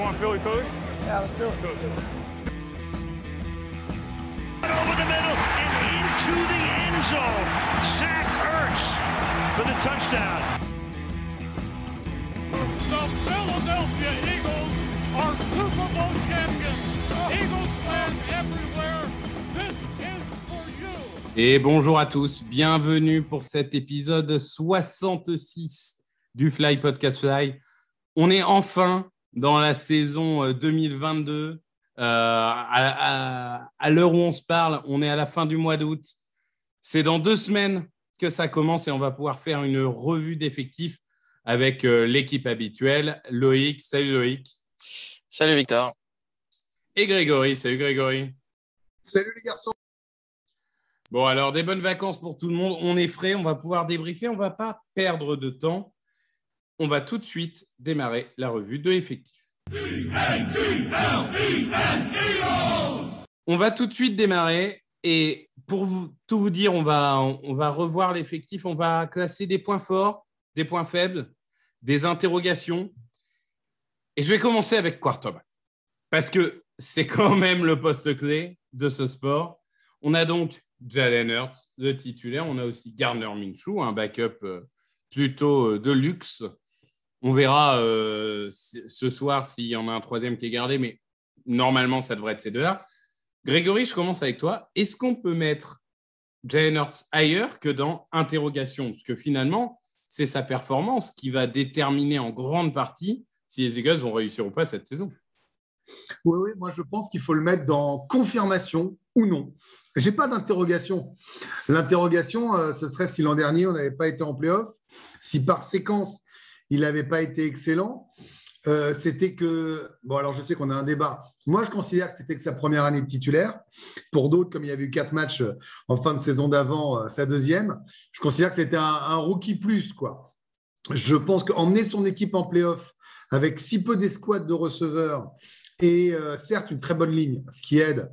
want Philly Philly? Yeah, let's do it. Over the middle and into the end zone. Zach Ertz for the touchdown. The Philadelphia Eagles are Super Bowl champions. Eagles fans everywhere, this is for you. Et bonjour à tous, bienvenue pour cet épisode 66 du Fly Podcast Fly. On est enfin dans la saison euh, 2022. Euh, à à- à l'heure où on se parle, on est à la fin du mois d'août. C'est dans deux semaines que ça commence et on va pouvoir faire une revue d'effectifs avec euh, l'équipe habituelle. Loïc, salut Loïc. Salut Victor. Et Grégory, salut Grégory. Salut les garçons. Bon, alors des bonnes vacances pour tout le monde. On est frais, on va pouvoir débriefer, on ne va pas perdre de temps. On va tout de suite démarrer la revue de effectifs. On va tout de suite démarrer et pour tout vous dire, on va, revoir l'effectif, on va classer des points forts, des points faibles, des interrogations. Et je vais commencer avec quarterback parce que c'est quand même le poste clé de ce sport. On a donc Jalen Hurts, le titulaire. On a aussi Gardner Minshew, un backup euh, plutôt euh, de luxe. On verra euh, ce soir s'il y en a un troisième qui est gardé, mais normalement, ça devrait être ces deux-là. Grégory, je commence avec toi. Est-ce qu'on peut mettre Jalen Hurts ailleurs que dans interrogation? Parce que finalement, c'est sa performance qui va déterminer en grande partie si les Eagles vont réussir ou pas cette saison. Oui, oui, moi je pense qu'il faut le mettre dans confirmation ou non. J'ai pas d'interrogation. L'interrogation, euh, ce serait si l'an dernier on n'avait pas été en playoff, si par séquence il n'avait pas été excellent. euh, c'était que, bon, alors je sais qu'on a un débat. Moi, je considère que c'était que sa première année de titulaire. Pour d'autres, comme il y avait eu quatre matchs euh, en fin de saison d'avant, euh, sa deuxième, je considère que c'était un, rookie plus, quoi. Je pense qu'emmener son équipe en playoff avec si peu d'escouades de receveurs et certes une très bonne ligne, ce qui aide,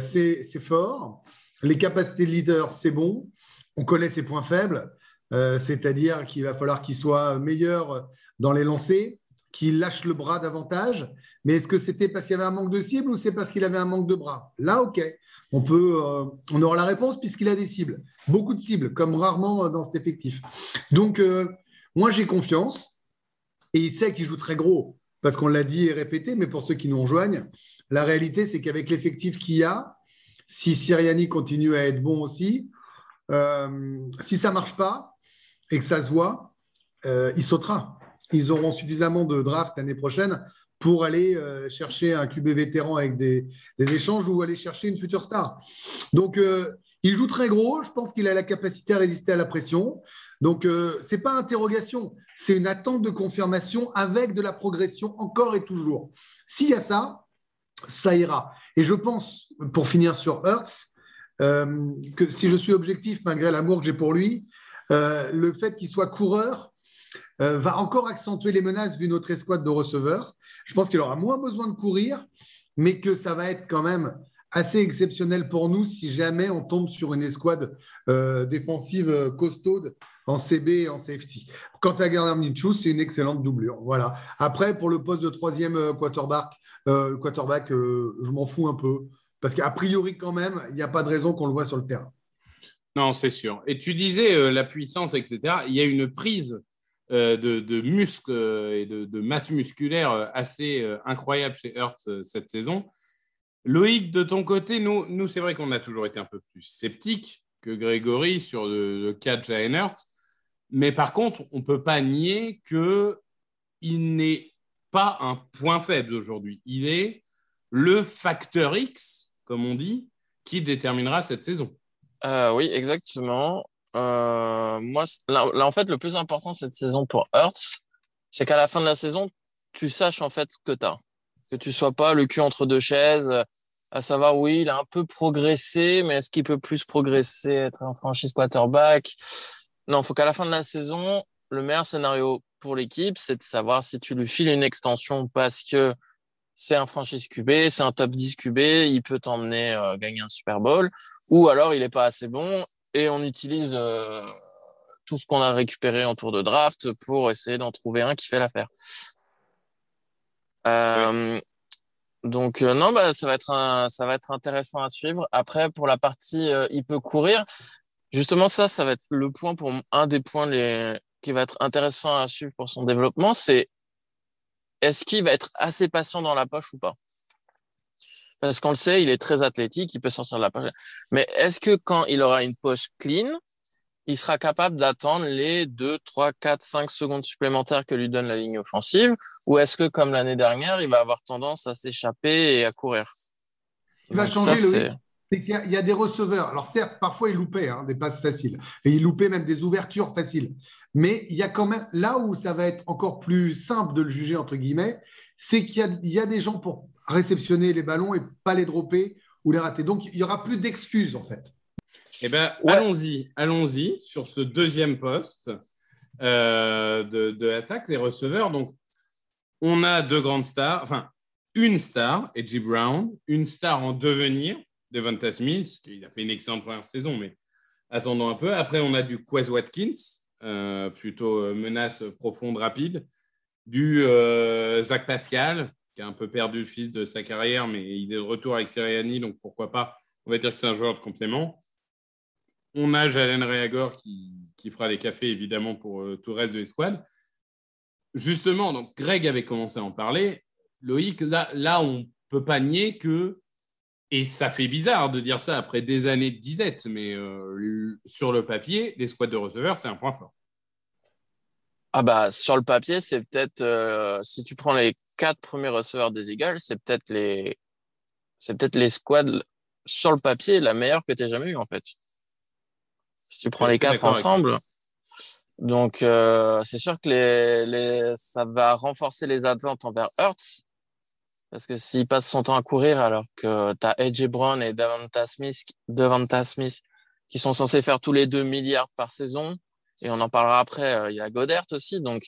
c'est fort. Les capacités de leader, c'est bon. On connaît ses points faibles, euh, c'est-à-dire qu'il va falloir qu'il soit meilleur dans les lancers, qu'il lâche le bras davantage. Mais est-ce que c'était parce qu'il y avait un manque de cible ou c'est parce qu'il avait un manque de bras? Là, ok, on peut, euh, on aura la réponse puisqu'il a des cibles, beaucoup de cibles, comme rarement euh, dans cet effectif. Donc, moi, j'ai confiance et il sait qu'il joue très gros parce qu'on l'a dit et répété, mais pour ceux qui nous rejoignent, la réalité, c'est qu'avec l'effectif qu'il y a, si Siriani continue à être bon aussi, si ça ne marche pas et que ça se voit, euh, il sautera. Ils auront suffisamment de draft l'année prochaine pour aller euh, chercher un QB vétéran avec des, échanges ou aller chercher une future star. Donc, euh, il joue très gros. Je pense qu'il a la capacité à résister à la pression. Donc, euh, ce n'est pas interrogation, c'est une attente de confirmation avec de la progression encore et toujours. S'il y a ça, ça ira. Et je pense, pour finir sur euh, que si je suis objectif, malgré l'amour que j'ai pour lui, euh, le fait qu'il soit coureur euh, va encore accentuer les menaces vu notre escouade de receveurs. Je pense qu'il aura moins besoin de courir, mais que ça va être quand même assez exceptionnel pour nous si jamais on tombe sur une escouade euh, défensive costaude en CB et en safety. Quant à Gardner Minshew, c'est une excellente doublure. Voilà. Après, pour le poste de troisième quarterback, quarterback je m'en fous un peu. Parce qu'a priori, quand même, il n'y a pas de raison qu'on le voit sur le terrain. Non, c'est sûr. Et tu disais euh, la puissance, etc. Il y a une prise euh, de, muscles euh, et de, masse musculaire assez incroyable chez Hertz cette saison. Loïc, de ton côté, nous, c'est vrai qu'on a toujours été un peu plus sceptiques que Grégory sur le, le cas de Hurts. Mais par contre, on ne peut pas nier qu'il n'est pas un point faible aujourd'hui. Il est le facteur X, comme on dit, qui déterminera cette saison. Euh, oui, exactement. Euh, moi, là, en fait, le plus important cette saison pour Hurts, c'est qu'à la fin de la saison, tu saches en fait ce que tu. Que tu sois pas le cul entre deux chaises, euh, à savoir, oui, il a un peu progressé, mais est-ce qu'il peut plus progresser, être un franchise quarterback? Non, il faut qu'à la fin de la saison, le meilleur scénario pour l'équipe, c'est de savoir si tu lui files une extension parce que c'est un franchise QB, c'est un top 10 QB, il peut t'emmener euh, gagner un Super Bowl, ou alors il n'est pas assez bon et on utilise euh, tout ce qu'on a récupéré en tour de draft pour essayer d'en trouver un qui fait l'affaire. Euh, Donc, non, bah, ça, va être un- ça va être intéressant à suivre. Après, pour la partie il peut courir, justement, ça, ça va être le point pour un des points les, qui va être intéressant à suivre pour son développement, c'est est-ce qu'il va être assez patient dans la poche ou pas? Parce qu'on le sait, il est très athlétique, il peut sortir de la poche. Mais est-ce que quand il aura une poche clean, il sera capable d'attendre les 2, 3, 4, 5 secondes supplémentaires que lui donne la ligne offensive? Ou est-ce que, comme l'année dernière, il va avoir tendance à s'échapper et à courir? Ce qui va changer, ça, c'est- qu'il y, a- il y a des receveurs. Alors certes, parfois ils loupaient hein, des passes faciles. Et ils loupaient même des ouvertures faciles. Mais il y a quand même, là où ça va être encore plus simple de le juger, entre guillemets, c'est qu'il y a, il y a des gens pour réceptionner les ballons et pas les dropper ou les rater. Donc il n'y aura plus d'excuses en fait. Eh ben, Ouais. allons-y, allons-y sur ce deuxième poste euh, de, de l'attaque des receveurs. Donc, on a deux grandes stars, enfin, une star, Edgy Brown, une star en devenir, Devonta Smith, qui a fait une excellente première saison, mais attendons un peu. Après, on a du Quez Watkins, plutôt euh, menace profonde, rapide, du euh, Zach Pascal, qui a un peu perdu le fil de sa carrière, mais il est de retour avec Sirianni, donc pourquoi pas on va dire que c'est un joueur de complément. On a Jalen Reagor qui, qui fera des cafés, évidemment, pour euh, tout le reste de l'escouade. Justement, donc Greg avait commencé à en parler. Loïc, là, là on peut pas nier que, et ça fait bizarre de dire ça après des années de disette, mais euh, sur le papier, l'escouade de receveurs, c'est un point fort. Ah bah, sur le papier, c'est peut-être, euh, si tu prends les quatre premiers receveurs des Eagles, c'est peut-être les, c'est peut-être les squads sur le papier la meilleure que tu aies jamais eue, en fait. Si tu prends les quatre ensemble. Donc, euh, c'est sûr que les, les, ça va renforcer les attentes envers Hurts. Parce que s'il passe son temps à courir alors que tu as AJ Brown et Devonta Smith, Devonta Smith qui sont censés faire tous les deux milliards par saison, et on en parlera après, euh, il y a Godert aussi. Donc,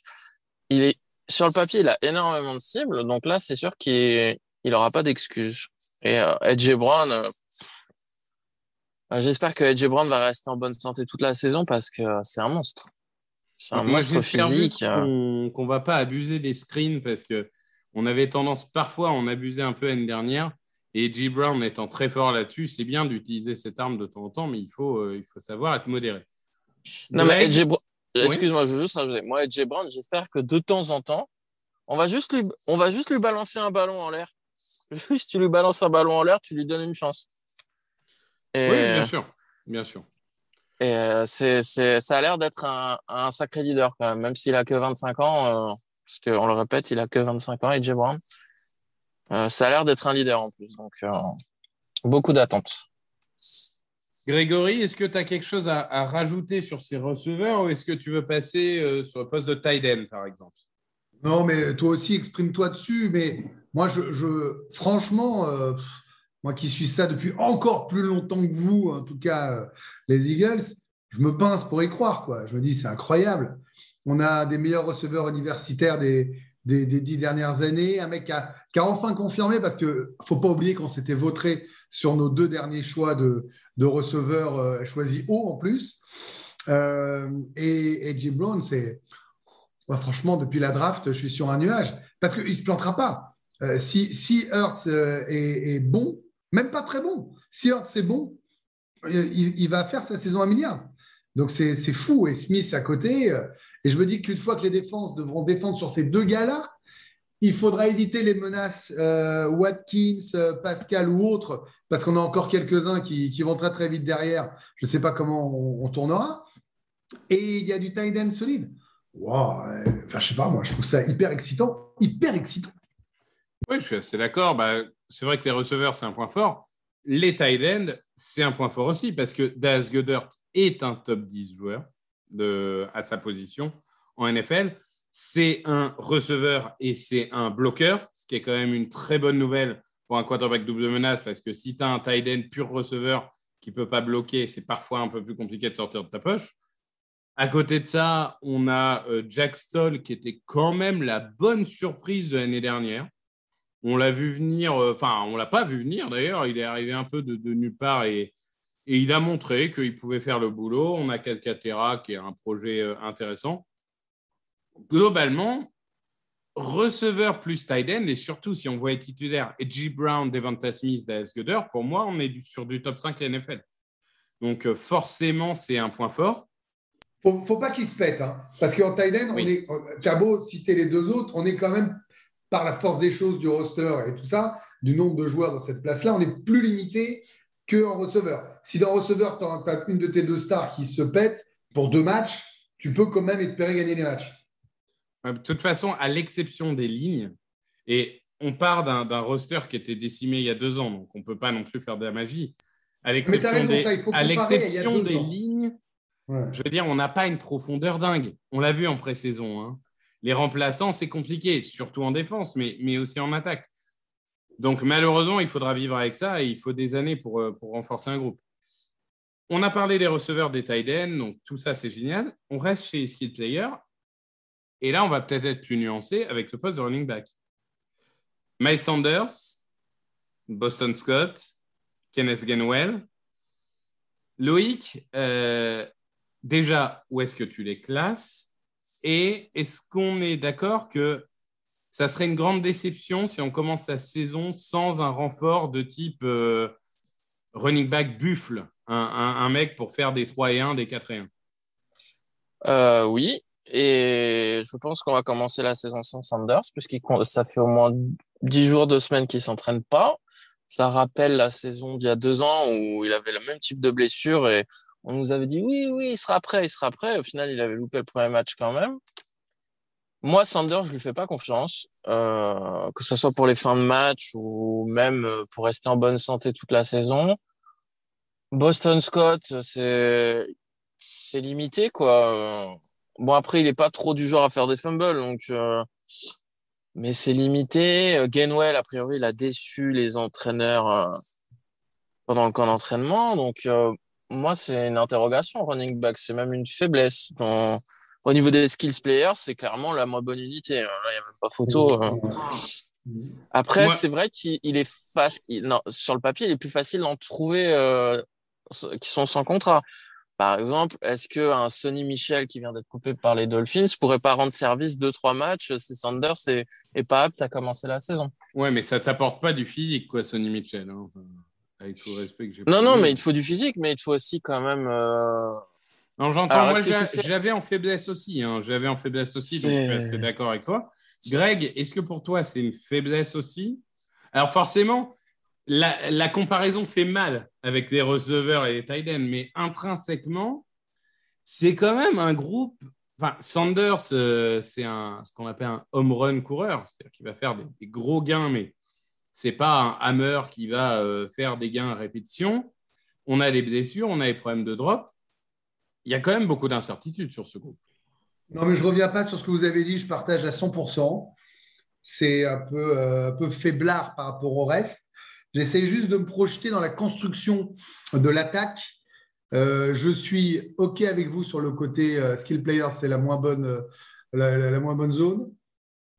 il est, sur le papier, il a énormément de cibles. Donc là, c'est sûr qu'il n'aura pas d'excuses. Et euh, AJ Brown, euh, euh, j'espère que AJ Brown va rester en bonne santé toute la saison parce que c'est un monstre. C'est un Moi, monstre physique. euh. qu'on qu'on va pas abuser des screens parce que on avait tendance parfois à en abuser un peu l'année dernière. Et G. Brown étant très fort là-dessus, c'est bien d'utiliser cette arme de temps en temps, mais il faut, euh, il faut savoir être modéré. Non, mais Brown, excuse-moi, je veux juste rajouter. Moi, AJ Brown, j'espère que de temps en temps, on va juste lui, on va juste lui balancer un ballon en l'air. Juste, tu lui balances un ballon en l'air, tu lui donnes une chance. Et, Oui, bien sûr. Bien sûr. et euh, c'est, c'est, ça a l'air d'être un, un sacré leader quand même, même s'il a que 25 ans, euh, parce qu'on le répète, il a que 25 ans, AJ Brown. Euh, ça a l'air d'être un leader en plus, donc euh, beaucoup d'attentes. Grégory, est-ce que tu as quelque chose à, à rajouter sur ces receveurs ou est-ce que tu veux passer euh, sur le poste de tight end, par exemple? Non, mais toi aussi, exprime-toi dessus. Mais moi, je, je- franchement, euh, moi qui suis ça depuis encore plus longtemps que vous, en tout cas euh, les Eagles, je me pince pour y croire. Quoi. Je me dis, c'est incroyable. On a des meilleurs receveurs universitaires des, des, dix dernières années. Un mec qui a, a enfin confirmé, parce qu'il ne faut pas oublier qu'on s'était vautré sur nos deux derniers choix de, de receveurs euh, choisis haut en plus. Euh, et, Jim Brown, c'est. Ouais, franchement, depuis la draft, je suis sur un nuage. Parce qu'il ne se plantera pas. Euh, si, si euh, est, bon, même pas très bon, si Hurts est bon, il, il va faire sa saison à milliard. Donc c'est fou. Et Smith à côté. Et je me dis qu'une fois que les défenses devront défendre sur ces deux gars-là, il faudra éviter les menaces euh, Watkins, euh, Pascal ou autres, parce qu'on a encore quelques-uns qui, vont très très vite derrière. Je ne sais pas comment on, on tournera. Et il y a du tight end solide. Wow, euh, enfin, je sais pas, moi, je trouve ça hyper excitant. Hyper excitant. Oui, je suis assez d'accord. Bah, c'est vrai que les receveurs, c'est un point fort. Les tight ends, c'est un point fort aussi parce que Daz Goddard est un top 10 joueur à sa position en NFL. C'est un receveur et c'est un bloqueur, ce qui est quand même une très bonne nouvelle pour un quarterback double menace parce que si tu as un tight end pur receveur qui ne peut pas bloquer, c'est parfois un peu plus compliqué de sortir de ta poche. À côté de ça, on a euh, Jack Stoll qui était quand même la bonne surprise de l'année dernière. On l'a vu venir, euh, enfin, on l'a pas vu venir d'ailleurs. Il est arrivé un peu de, de nulle part et, et il a montré qu'il pouvait faire le boulot. On a Calcaterra qui est un projet euh, intéressant. Globalement, receveur plus tight end, et surtout si on voit titulaire Edgy Brown, Devonta Smith, Dallas Goddard, pour moi, on est sur du top 5 NFL. Donc euh, forcément, c'est un point fort. Faut, faut pas qu'il se pète, hein, parce qu'en tight end, Oui. on est, t'as beau citer les deux autres, on est quand même, par la force des choses du roster et tout ça, du nombre de joueurs dans cette place-là, on est plus limité qu'en receveur. Si dans receveur, tu as une de tes deux stars qui se pète pour deux matchs, tu peux quand même espérer gagner les matchs. Ouais, De toute façon, à l'exception des lignes, et on part d'un roster qui était décimé il y a deux ans, donc on ne peut pas non plus faire de la magie. À l'exception raison, des, ça, il faut à l'exception des ans. lignes, Ouais. je veux dire, on n'a pas une profondeur dingue. On l'a vu en pré-saison. hein. Les remplaçants, c'est compliqué, surtout en défense, mais, mais aussi en attaque. Donc malheureusement, il faudra vivre avec ça et il faut des années pour, euh, pour renforcer un groupe. On a parlé des receveurs des tight ends, donc tout ça, c'est génial. On reste chez les skill players. Et là, on va peut-être être plus nuancé avec le poste de running back. Miles Sanders, Boston Scott, Kenneth Gainwell. Loïc, euh, déjà, où est-ce que tu les classes? Et est-ce qu'on est d'accord que ça serait une grande déception si on commence la saison sans un renfort de type euh, running back buffle, un, mec pour faire des 3 et 1, des 4 et 1 Euh, oui, et je pense qu'on va commencer la saison sans Sanders, puisqu'il compte- ça fait au moins 10 jours, 2 semaines qu'il s'entraîne pas. Ça rappelle la saison d'il y a deux ans où il avait le même type de blessure et on nous avait dit oui, oui, il sera prêt, il sera prêt. Au final, il avait loupé le premier match quand même. Moi, Sanders, je lui fais pas confiance, euh, que ce soit pour les fins de match ou même euh, pour rester en bonne santé toute la saison. Boston Scott, c'est c'est limité quoi. Bon après il est pas trop du genre à faire des fumbles donc euh, mais c'est limité. Euh, Gainwell a priori il a déçu les entraîneurs euh, pendant le camp d'entraînement donc euh, moi c'est une interrogation running back c'est même une faiblesse Dans- au niveau des skills players c'est clairement la moins bonne unité hein. Il y a même pas photo. hein. Après, c'est vrai qu'il il est facile. Non, sur le papier, il est plus facile d'en trouver euh, qui sont sans contrat. Par exemple, est-ce que un Sonny Michel qui vient d'être coupé par les Dolphins pourrait pas rendre service deux trois matchs si Sanders est, est pas apte à commencer la saison? Ouais, mais ça t'apporte pas du physique, quoi, Sonny Mitchell. hein. Enfin, avec tout le respect que j'ai Non, non, mais il te faut du physique, mais il te faut aussi quand même. euh, Non, j'entends. Moi, j'avais en faiblesse aussi. hein. J'avais en faiblesse aussi, donc je suis assez d'accord avec toi. Greg, est-ce que pour toi, c'est une faiblesse aussi? Alors, forcément, la, la comparaison fait mal avec les receveurs et les tight ends, mais intrinsèquement, c'est quand même un groupe. Enfin, Sanders, euh, c'est ce qu'on appelle un home run coureur, c'est-à-dire qu'il va faire des, des gros gains, mais c'est pas un hammer qui va euh, faire des gains à répétition. On a des blessures, on a des problèmes de drop. Il y a quand même beaucoup d'incertitudes sur ce groupe. Non, mais je ne reviens pas sur ce que vous avez dit, je partage à 100%. C'est un peu, euh, un peu faiblard par rapport au reste. J'essaie juste de me projeter dans la construction de l'attaque. Euh, je suis OK avec vous sur le côté euh, skill player, c'est la, moins bonne, la, moins bonne zone.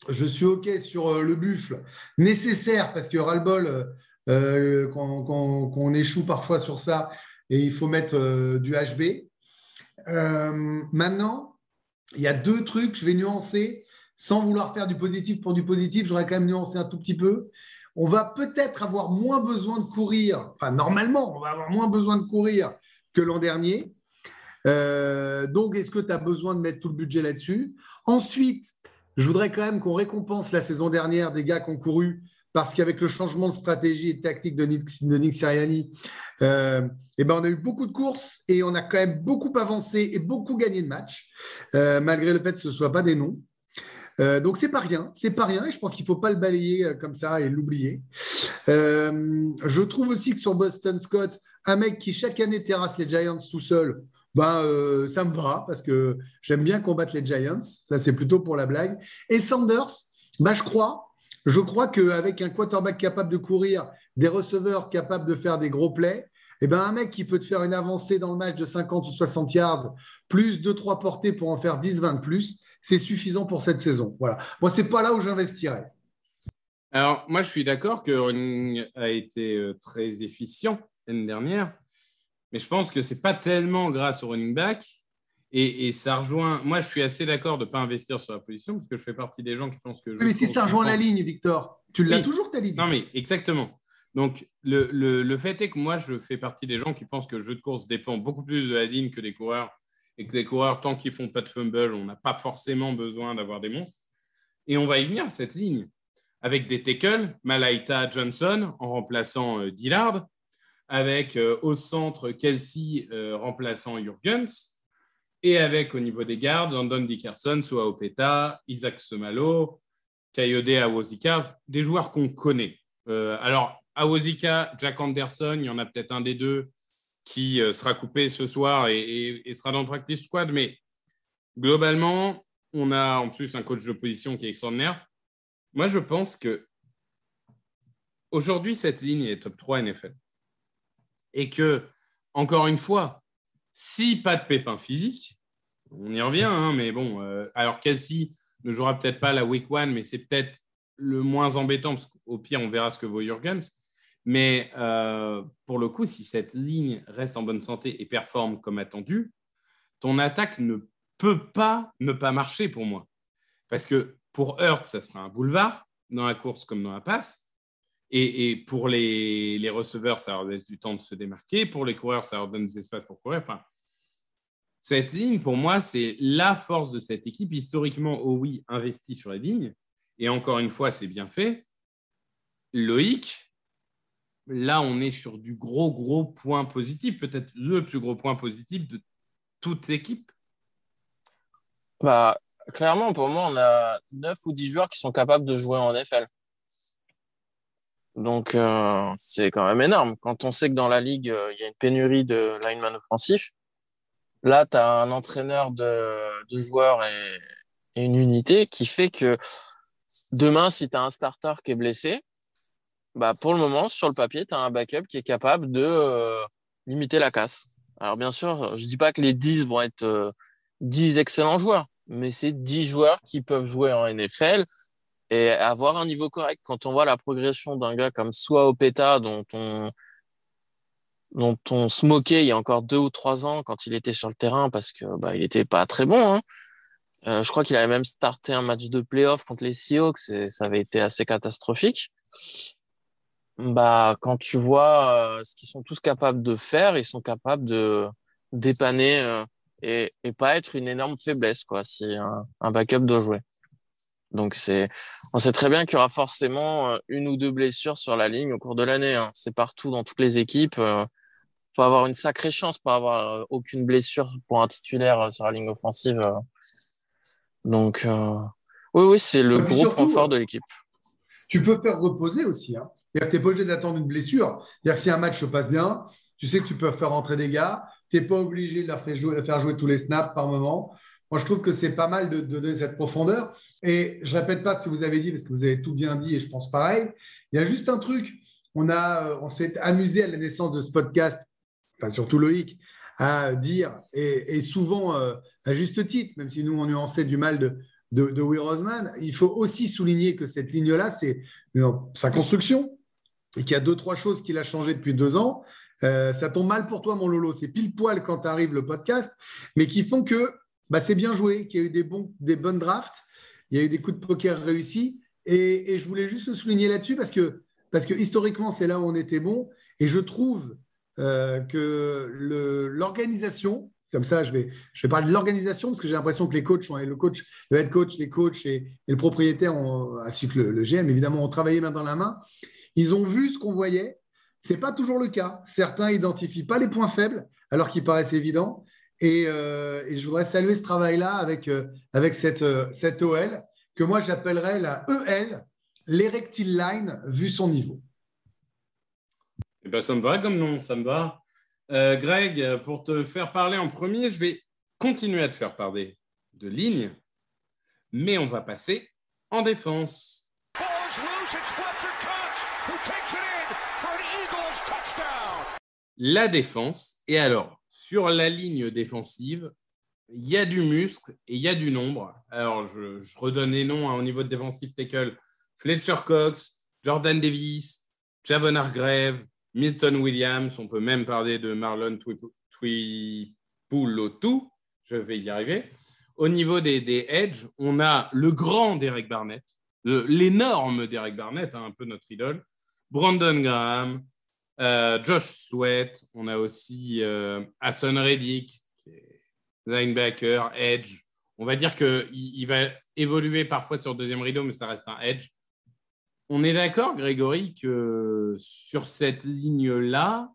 Je suis OK sur le buffle, nécessaire parce qu'il y aura le bol qu'on échoue parfois sur ça et il faut mettre du HB. Euh, maintenant, il y a deux trucs, je vais nuancer, sans vouloir faire du positif pour du positif, j'aurais quand même nuancé un tout petit peu. On va peut-être avoir moins besoin de courir, enfin normalement, on va avoir moins besoin de courir que l'an dernier. Euh, donc, est-ce que tu as besoin de mettre tout le budget là-dessus? Ensuite, je voudrais quand même qu'on récompense la saison dernière des gars qui ont couru, parce qu'avec le changement de stratégie et de tactique de Nick, de euh, eh ben, on a eu beaucoup de courses et on a quand même beaucoup avancé et beaucoup gagné de matchs, euh, malgré le fait que ce ne soit pas des noms. Euh, donc c'est pas rien, c'est pas rien et je pense qu'il ne faut pas le balayer euh, comme ça et l'oublier. Je trouve aussi que sur Boston Scott, un mec qui chaque année terrasse les Giants tout seul, ben, ça me va parce que j'aime bien combattre les Giants, ça c'est plutôt pour la blague. Et Sanders, ben, je crois, je crois qu'avec un quarterback capable de courir, des receveurs capables de faire des gros plays, eh ben, un mec qui peut te faire une avancée dans le match de 50 ou 60 yards, plus 2-3 portées pour en faire 10-20 de plus, c'est suffisant pour cette saison. Voilà. Moi, c'est pas là où j'investirais. Alors, moi, je suis d'accord que Running a été euh, très efficient l'année dernière, mais je pense que ce n'est pas tellement grâce au running back. Et, et ça rejoint. Moi, je suis assez d'accord de ne pas investir sur la position parce que je fais partie des gens qui pensent que. je Mais si ça rejoint la ligne, Victor, tu l'as Oui. toujours ta ligne. Non, mais exactement. Donc, le, le- le fait est que moi, je fais partie des gens qui pensent que le jeu de course dépend beaucoup plus de la ligne que des coureurs. Et que les coureurs, tant qu'ils font pas de fumble, on n'a pas forcément besoin d'avoir des monstres. Et on va y venir, cette ligne. Avec des tackles, Malaita Johnson en remplaçant euh, Dillard. Avec euh, au centre Kelsey euh, remplaçant Jurgens. Et avec au niveau des gardes, Landon Dickerson, Sua Opeta, Isaac Semalo, Kayode Awozika, des joueurs qu'on connaît. Euh, alors, Awozika, Jack Anderson, il y en a peut-être un des deux qui euh, sera coupé ce soir et, sera dans le practice squad, mais globalement, on a en plus un coach de position qui est extraordinaire. Moi, je pense que aujourd'hui, cette ligne est top 3 NFL. Et que, encore une fois, si pas de pépin physique, on y revient, hein, mais bon, euh, alors Kelsey ne jouera peut-être pas la week one, mais c'est peut-être le moins embêtant, parce qu'au pire, on verra ce que vaut Jurgens. Mais euh, pour le coup, si cette ligne reste en bonne santé et performe comme attendu, ton attaque ne peut pas ne pas marcher pour moi. Parce que pour Hurt, ça sera un boulevard, dans la course comme dans la passe. Et, pour les, les receveurs, ça leur laisse du temps de se démarquer. Pour les coureurs, ça leur donne des espaces pour courir. Enfin, cette ligne, pour moi, c'est la force de cette équipe. Historiquement, oh oui, investi sur la ligne. Et encore une fois, c'est bien fait. Loïc, là, on est sur du gros, gros point positif. Peut-être le plus gros point positif de toute équipe. Bah, clairement, pour moi, on a 9 ou 10 joueurs qui sont capables de jouer en NFL. Donc, euh, c'est quand même énorme. Quand on sait que dans la ligue, euh, il y a une pénurie de linemen offensifs, là, tu as un entraîneur de, de joueurs et, une unité qui fait que demain, si tu as un starter qui est blessé, bah, pour le moment, sur le papier, tu as un backup qui est capable de euh, limiter la casse. Alors, bien sûr, je dis pas que les 10 vont être euh, 10 excellents joueurs, mais c'est 10 joueurs qui peuvent jouer en NFL et avoir un niveau correct. Quand on voit la progression d'un gars comme Soit Opeta, dont on, dont on se moquait il y a encore deux ou trois ans quand il était sur le terrain parce que bah, il était pas très bon. hein. Euh, je crois qu'il avait même starté un match de playoff contre les Seahawks et ça avait été assez catastrophique. Bah, quand tu vois euh, ce qu'ils sont tous capables de faire, ils sont capables de dépanner euh, et, et pas être une énorme faiblesse quoi, si un, un backup doit jouer. Donc c'est, on sait très bien qu'il y aura forcément euh, une ou deux blessures sur la ligne au cours de l'année. hein. C'est partout dans toutes les équipes. Il faut avoir une sacrée chance pour avoir euh, aucune blessure pour un titulaire euh, sur la ligne offensive. euh. Donc euh, oui, oui, c'est le gros point fort euh, de l'équipe. Tu peux faire reposer aussi. Hein. C'est-à-dire que tu n'es pas obligé d'attendre une blessure. C'est-à-dire que si un match se passe bien, tu sais que tu peux faire rentrer des gars. Tu n'es pas obligé de leur faire jouer, de faire jouer tous les snaps par moment. Moi, je trouve que c'est pas mal de, donner cette profondeur. Et je répète pas ce que vous avez dit parce que vous avez tout bien dit et je pense pareil. Il y a juste un truc. On, euh, on s'est amusé à la naissance de ce podcast, enfin surtout Loïc, à dire, et, souvent euh, à juste titre, même si nous on nuançait du mal de, de, de Will Roseman, il faut aussi souligner que cette ligne-là, c'est sa construction et qu'il y a deux, trois choses qu'il a changé depuis deux ans. Euh, ça tombe mal pour toi, mon Lolo. C'est pile poil quand arrive le podcast, mais qui font que bah, c'est bien joué, qu'il y a eu des, bons, bonnes drafts, il y a eu des coups de poker réussis. Et, je voulais juste le souligner là-dessus parce que, historiquement, c'est là où on était bon. Et je trouve euh, que l'organisation, comme ça, je vais, parler de l'organisation parce que j'ai l'impression que les coachs, le coach, le head coach, les coachs et, le propriétaire, ainsi que le, GM, évidemment, ont travaillé main dans la main. Ils ont vu ce qu'on voyait. C'est pas toujours le cas. Certains identifient pas les points faibles alors qu'ils paraissent évidents. Et, euh, et je voudrais saluer ce travail-là avec, euh, avec cette, euh, cette OL que moi j'appellerais la EL, l'Erectile Line, vu son niveau. Eh ben, ça me va comme nom, ça me va. Euh, Greg, pour te faire parler en premier, je vais continuer à te faire parler de ligne, mais on va passer en défense. La défense, et alors, sur la ligne défensive, il y a du muscle et il y a du nombre. Alors, je, redonne les noms hein, au niveau de défensive tackle. Fletcher Cox, Jordan Davis, Javon Hargrave, Milton Williams. On peut même parler de Marlon Twi- Tuipulotu. je vais y arriver. Au niveau des, des edge, on a le grand Derek Barnett, l'énorme Derek Barnett, hein, un peu notre idole, Brandon Graham, Josh Sweat, on a aussi euh, Hassan Reddick, linebacker, edge. On va dire qu'il il va évoluer parfois sur deuxième rideau, mais ça reste un edge. On est d'accord, Grégory, que sur cette ligne-là,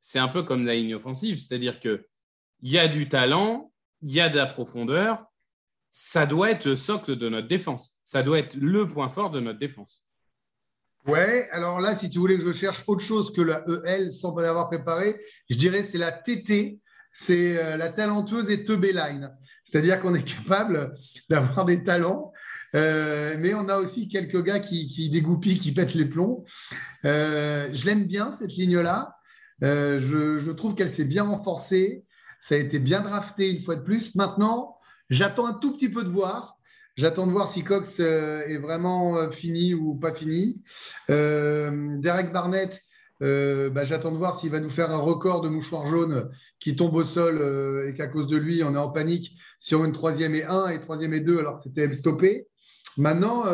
c'est un peu comme la ligne offensive, c'est-à-dire qu'il y a du talent, il y a de la profondeur, ça doit être le socle de notre défense. Ça doit être le point fort de notre défense. Ouais, alors là, si tu voulais que je cherche autre chose que la EL sans pas l'avoir préparé, je dirais c'est la TT, c'est euh, la talentueuse et teubé. C'est-à-dire qu'on est capable d'avoir des talents, euh, mais on a aussi quelques gars qui, qui dégoupillent, qui pètent les plombs. Euh, je l'aime bien, cette ligne-là. Je, je trouve qu'elle s'est bien renforcée. Ça a été bien drafté une fois de plus. Maintenant, j'attends un tout petit peu de voir. J'attends de voir si Cox euh, est vraiment euh, fini ou pas fini. Euh, Derek Barnett, bah, j'attends de voir s'il va nous faire un record de mouchoir jaune qui tombe au sol et qu'à cause de lui, on est en panique sur une troisième et un et troisième et deux alors que c'était stoppé. Maintenant,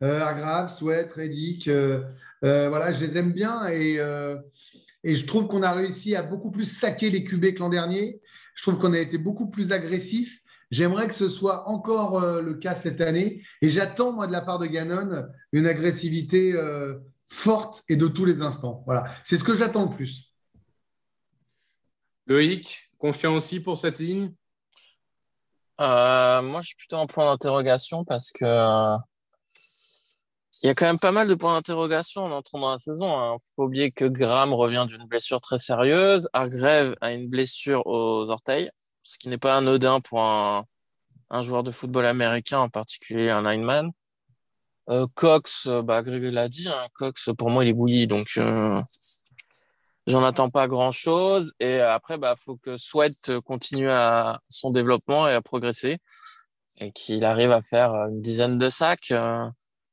Hargrave, Sweat, Reddick, voilà, je les aime bien et, et je trouve qu'on a réussi à beaucoup plus saquer les QB que l'an dernier. Je trouve qu'on a été beaucoup plus agressif. J'aimerais que ce soit encore euh, le cas cette année. Et j'attends, moi, de la part de Gannon, une agressivité euh, forte et de tous les instants. Voilà. C'est ce que j'attends le plus. Loïc, confiant aussi pour cette ligne? Euh, moi, je suis plutôt en point d'interrogation parce que il y a quand même pas mal de points d'interrogation en entrant dans la saison. Il faut pas oublier que Graham revient d'une blessure très sérieuse. Hargrave a une blessure aux orteils, ce qui n'est pas anodin pour un, joueur de football américain, en particulier un lineman. Euh, Cox, euh, bah, Greg l'a dit, hein, Cox, pour moi, il est bouilli, donc euh, j'en attends pas grand-chose. Et après, bah, faut que Sweat continue à son développement et à progresser et qu'il arrive à faire une dizaine de sacs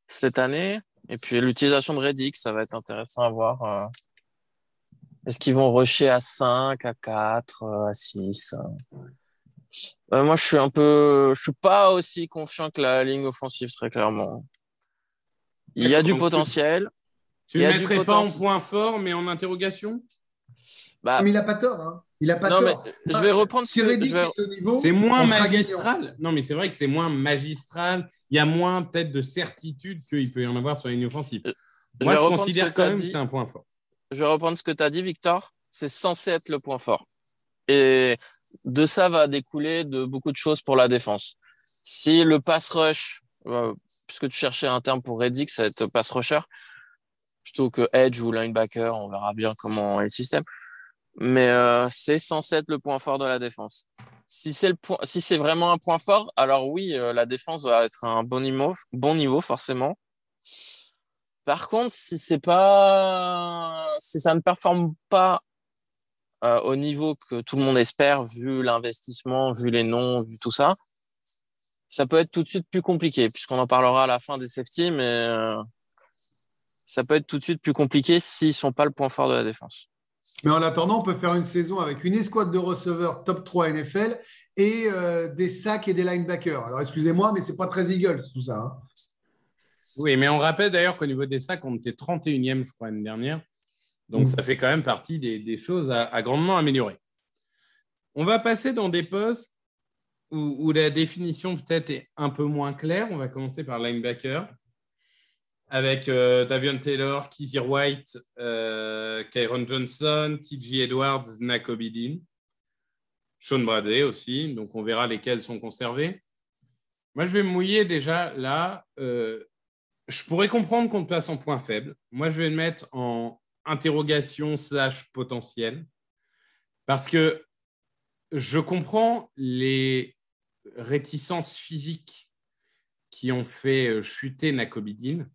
cette année. Et puis l'utilisation de Reddick, ça va être intéressant à voir. Est-ce qu'ils vont rusher à 5, à 4, euh, à 6 euh? Euh, Moi, je suis un peu, je suis pas aussi confiant que la ligne offensive, très clairement. Il y a du potentiel. Tu ne a mettrais pas en point fort, mais en interrogation? Bah, Mais il n'a pas tort. Hein. Il n'a pas non, mais tort. je vais reprendre ce que C'est moins magistral. Non, mais c'est vrai que c'est moins magistral. Il y a moins peut-être de certitude qu'il peut y en avoir sur la ligne offensive. Je Moi, je considère que quand même que c'est un point fort. Je vais reprendre ce que tu as dit, Victor. C'est censé être le point fort. Et de ça va découler de beaucoup de choses pour la défense. Si le pass rush, euh, puisque tu cherchais un terme pour Reddick, ça va être pass rusher, plutôt que edge ou linebacker, on verra bien comment est le système. Mais euh, c'est censé être le point fort de la défense. Si c'est vraiment un point fort, alors oui, euh, la défense va être à un bon niveau forcément. Par contre, si ça ne performe pas euh, au niveau que tout le monde espère, vu l'investissement, vu les noms, vu tout ça, ça peut être tout de suite plus compliqué, puisqu'on en parlera à la fin des safety, mais euh, ça peut être tout de suite plus compliqué s'ils sont pas le point fort de la défense. Mais en attendant, on peut faire une saison avec une escouade de receveurs top 3 NFL et euh, des sacs et des linebackers. Alors, excusez-moi, mais c'est pas très Eagles, tout ça. hein. Oui, mais on rappelle d'ailleurs qu'au niveau des sacs, on était 31e, je crois, l'année dernière. Donc, Mm. ça fait quand même partie des, des choses à, à grandement améliorer. On va passer dans des postes où, où la définition peut-être est un peu moins claire. On va commencer par linebacker avec euh, Davion Taylor, Kizzy White, euh, Kyron Johnson, TJ Edwards, Nakobe Dean, Sean Bradley aussi. Donc, on verra lesquels sont conservés. Moi, je vais me mouiller déjà là. Euh, je pourrais comprendre qu'on te place en point faible. Moi, je vais le mettre en interrogation slash potentiel. Parce que je comprends les réticences physiques qui ont fait euh, chuter Nakobidin.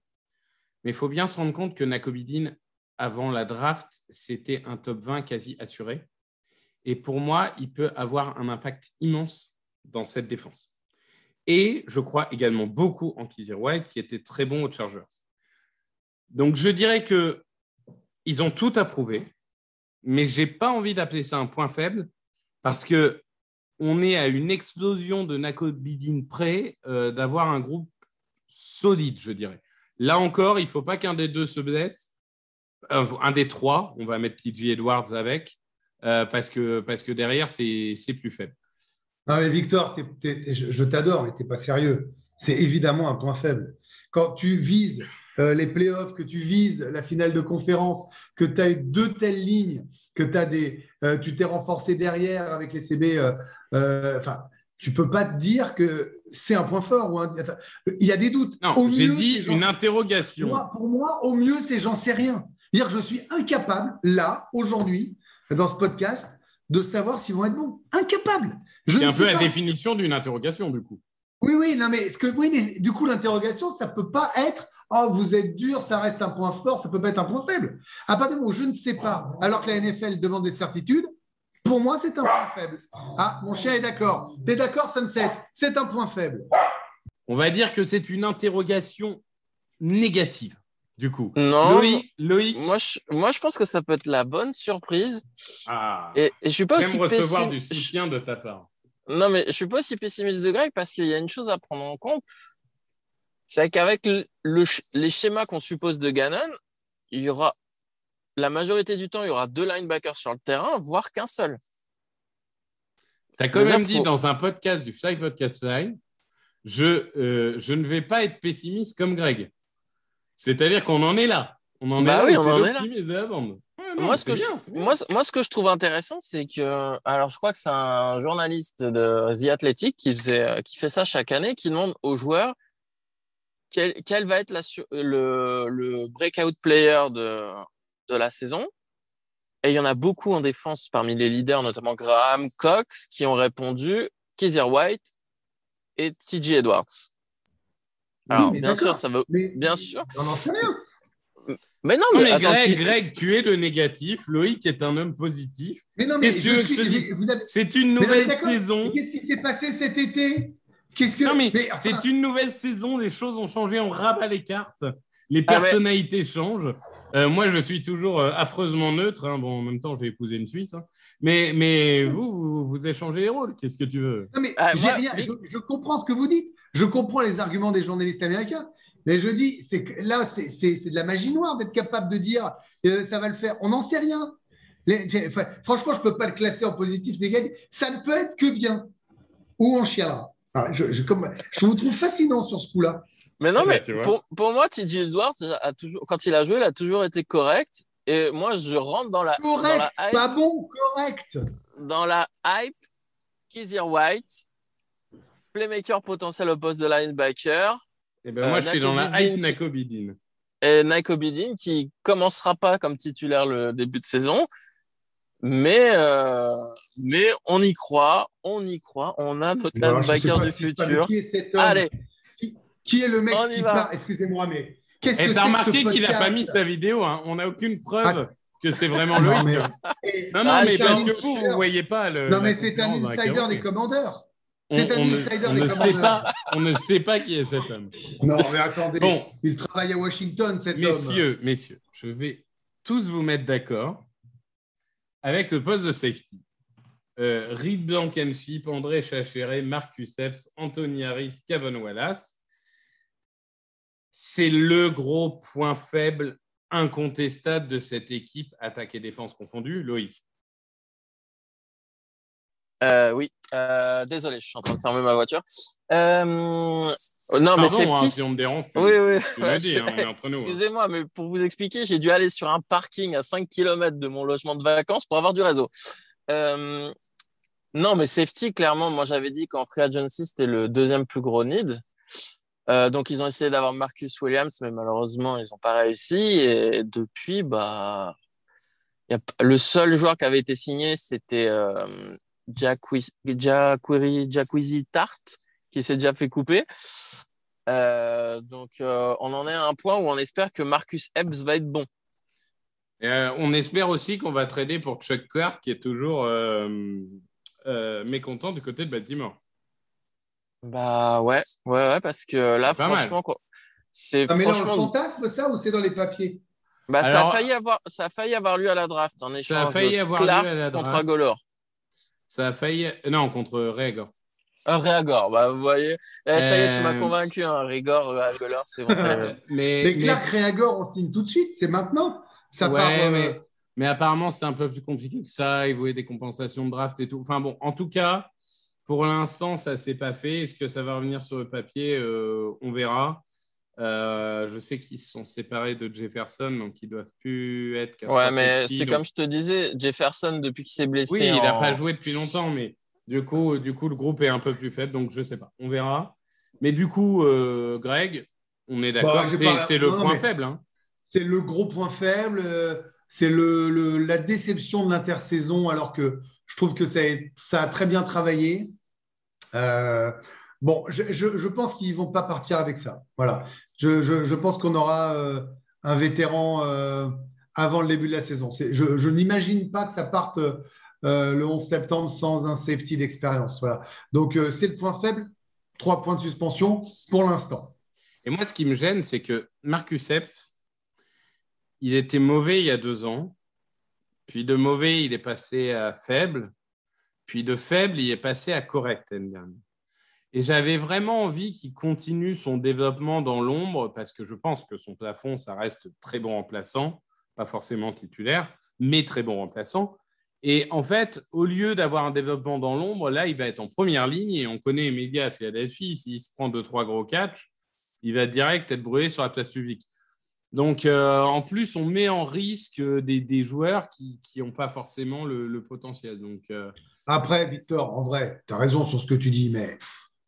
Mais il faut bien se rendre compte que Nakobidin, avant la draft, c'était un top 20 quasi assuré. Et pour moi, il peut avoir un impact immense dans cette défense. Et je crois également beaucoup en Kizzy White, qui était très bon aux Chargers. Donc je dirais que ils ont tout approuvé, mais j'ai pas envie d'appeler ça un point faible parce que on est à une explosion de Nakobidin près euh, d'avoir un groupe solide, je dirais. Là encore, il ne faut pas qu'un des deux se blesse. Euh, un des trois, on va mettre TJ Edwards avec, euh, parce, que, parce que derrière, c'est plus faible. Non, mais Victor, je, je t'adore, mais tu n'es pas sérieux. C'est évidemment un point faible. Quand tu vises euh, les playoffs, que tu vises la finale de conférence, que tu as eu deux telles lignes, que t'as des, euh, tu t'es renforcé derrière avec les CB, euh, euh, enfin, tu peux pas te dire que c'est un point fort. ou un- enfin, il y a des doutes. Non, j'ai mieux, dit une interrogation. Moi, pour moi, au mieux, c'est j'en sais rien. Dire que je suis incapable, là, aujourd'hui, dans ce podcast, de savoir s'ils vont être bons. Incapable. C'est un peu la définition d'une interrogation, du coup. Oui, oui, non, mais, ce que, oui, mais du coup, l'interrogation, ça ne peut pas être Oh, vous êtes dur, ça reste un point fort, ça ne peut pas être un point faible. À partir du moment où je ne sais pas, alors que la NFL demande des certitudes, pour moi, c'est un point faible. Ah, mon chien est d'accord. T'es d'accord, Sunset? C'est un point faible. On va dire que c'est une interrogation négative, du coup. Non. Loïc, Loïc Moi je, moi, je pense que ça peut être la bonne surprise. ah, Et, et je suis pas aussi recevoir du soutien de ta part. Non, mais je suis pas aussi pessimiste de Greg parce qu'il y a une chose à prendre en compte. C'est qu'avec le, le sch- les schémas qu'on suppose de Gannon, il y aura la majorité du temps, il y aura deux linebackers sur le terrain, voire qu'un seul. Tu as quand Déjà, même dit faut- dans un podcast du Fly Podcast Live, je, euh, je ne vais pas être pessimiste comme Greg. C'est-à-dire qu'on en est là. On en Bah est oui, là. on en est là. l'optimisme de la bande. Ouais, non, moi, ce que je, bien, moi, moi, ce que je trouve intéressant, c'est que, alors, je crois que c'est un journaliste de The Athletic qui faisait, qui fait ça chaque année, qui demande aux joueurs quel, quel va être la le, le breakout player de, de la saison. Et il y en a beaucoup en défense parmi les leaders, notamment Graham, Cox, qui ont répondu Kaiser White et TJ Edwards. Alors, mais bien sûr, ça veut. Mais, Bien sûr. On n'en sait rien. Mais non, Non, mais, mais attends, Greg, tu- Greg, tu es le négatif. Loïc est un homme positif. Mais non, mais je suis. Vous avez, C'est une Mais non, mais nouvelle saison. Mais Qu'est-ce qui s'est passé cet été? Qu'est-ce que. Non, mais, mais, enfin, c'est une nouvelle saison. Les choses ont changé. On rabat les cartes. Les Ah, mais- personnalités changent. Euh, moi, je suis toujours euh, affreusement neutre. hein. Bon, en même temps, j'ai épousé une Suisse. hein. Mais, mais vous, vous, vous échangez les rôles. Qu'est-ce que tu veux? Non, mais Ah, moi, rien, mais- je, je comprends ce que vous dites. Je comprends les arguments des journalistes américains. Mais je dis, c'est que là, c'est c'est- c'est de la magie noire d'être capable de dire euh, ça va le faire. On n'en sait rien. Les- j'ai- enfin, franchement, je ne peux pas le classer en positif, négatif. Ça ne peut être que bien. Ou en chialera. Je, je, comme, je vous trouve fascinant sur ce coup-là. Mais non, mais pour, pour moi, TJ Edwards, a toujours, quand il a joué, il a toujours été correct. Et moi, je rentre dans la, dans Correct, la hype, pas bon, correct. dans la hype Kizir White, playmaker potentiel au poste de linebacker, Eh ben, Euh, Moi, je suis dans la Nakobidin hype qui- Nakobidin. et Nike Obidin qui commencera pas comme titulaire le début de saison. Mais, euh, mais on y croit, on y croit, on a notre Alors, linebacker du qui futur. Qui est cet homme Allez, Qui est le mec On qui part Excusez-moi, mais qu'est-ce Et que c'est remarqué qu'il n'a pas mis sa vidéo. hein. On n'a aucune preuve que c'est vraiment Non, Loïc. mais- Non, Et- non, Ah, mais parce que vous, ne voyez pas le. Non, mais c'est un insider des commandeurs. On, ne- on sait pas, on ne sait pas qui est cet homme. Non, mais attendez. Bon, Il travaille à Washington, cet homme. messieurs, messieurs, je vais tous vous mettre d'accord avec le poste de safety. Euh, Reed Blankenship, André Chachéré, Marcus Epps, Anthony Harris, Kevin Wallace. C'est le gros point faible incontestable de cette équipe, attaque et défense confondue. Loïc. Euh, oui, Euh, désolé, je suis en train de fermer ma voiture. Euh, non, mais hein, safety. si on me dérange, tu, Oui, oui. tu l'as dit, Je- hein, on est entre nous. hein. Excusez-moi, mais pour vous expliquer, j'ai dû aller sur un parking à 5 km de mon logement de vacances pour avoir du réseau. Non, mais safety, clairement, moi j'avais dit qu'en free agency, c'était le deuxième plus gros need. Donc ils ont essayé d'avoir Marcus Williams, mais malheureusement, ils n'ont pas réussi. Et depuis, bah, le seul joueur qui avait été signé, c'était euh, Jacquizzy Tart, qui s'est déjà fait couper. Euh, donc, euh, on en est à un point où on espère que Marcus Epps va être bon. Et, euh, on espère aussi qu'on va trader pour Chuck Clark, qui est toujours euh, euh, mécontent du côté de Baltimore. Bah ouais, ouais, ouais, parce que là, franchement, quoi, c'est Ah, mais là, on le franchement, fantasme, ça, ou c'est dans les papiers? Bah, ça a failli avoir, ça a failli avoir lieu à la draft en Ça a échange failli de avoir lieu Clark à la contre draft. Agolor. Ça a failli. Non, contre Régor. Un Réagor, bah, vous voyez. Eh, ça y est, tu m'as Euh, convaincu. Hein. Régor, Réagor, c'est bon. mais, Mais Clark Réagor, on signe tout de suite, c'est maintenant. Ça Ouais, part. euh, mais, mais apparemment, c'est un peu plus compliqué que ça. Ils voulaient des compensations de draft et tout. Enfin bon, en tout cas, pour l'instant, ça ne s'est pas fait. Est-ce que ça va revenir sur le papier Euh, On verra. Euh, je sais qu'ils se sont séparés de Jefferson, donc ils doivent plus être. Ouais, mais c'est donc- comme je te disais, Jefferson, depuis qu'il s'est blessé. Oui, il n'a en- pas joué depuis longtemps, mais du coup, du coup, le groupe est un peu plus faible, donc je sais pas. On verra. Mais du coup, euh, Greg, on est d'accord, Bah, c'est le non, point faible. hein. C'est le gros point faible. euh, C'est le, le- la déception de l'intersaison, alors que je trouve que ça a, ça a très bien travaillé. Euh, bon, je, pense qu'ils ne vont pas partir avec ça. Voilà. Je, pense qu'on aura euh, un vétéran euh, avant le début de la saison. Je, n'imagine pas que ça parte euh, le 11 septembre sans un safety d'expérience. Voilà. Donc, c'est le point faible. Trois points de suspension pour l'instant. Et moi, ce qui me gêne, c'est que Marcus Sept, il était mauvais il y a deux ans. Puis de mauvais, il est passé à faible. Puis de faible, il est passé à correct l'année dernière. Et j'avais vraiment envie qu'il continue son développement dans l'ombre parce que je pense que son plafond, ça reste très bon remplaçant, pas forcément titulaire, mais très bon remplaçant. Et en fait, au lieu d'avoir un développement dans l'ombre, là, il va être en première ligne et on connaît les à Philadelphie. S'il se prend deux, trois gros catchs, il va direct être brûlé sur la place publique. Donc, euh, en plus, on met en risque des, joueurs qui n'ont pas forcément le, le potentiel. Donc, euh, Après, Victor, en vrai, tu as raison sur ce que tu dis, mais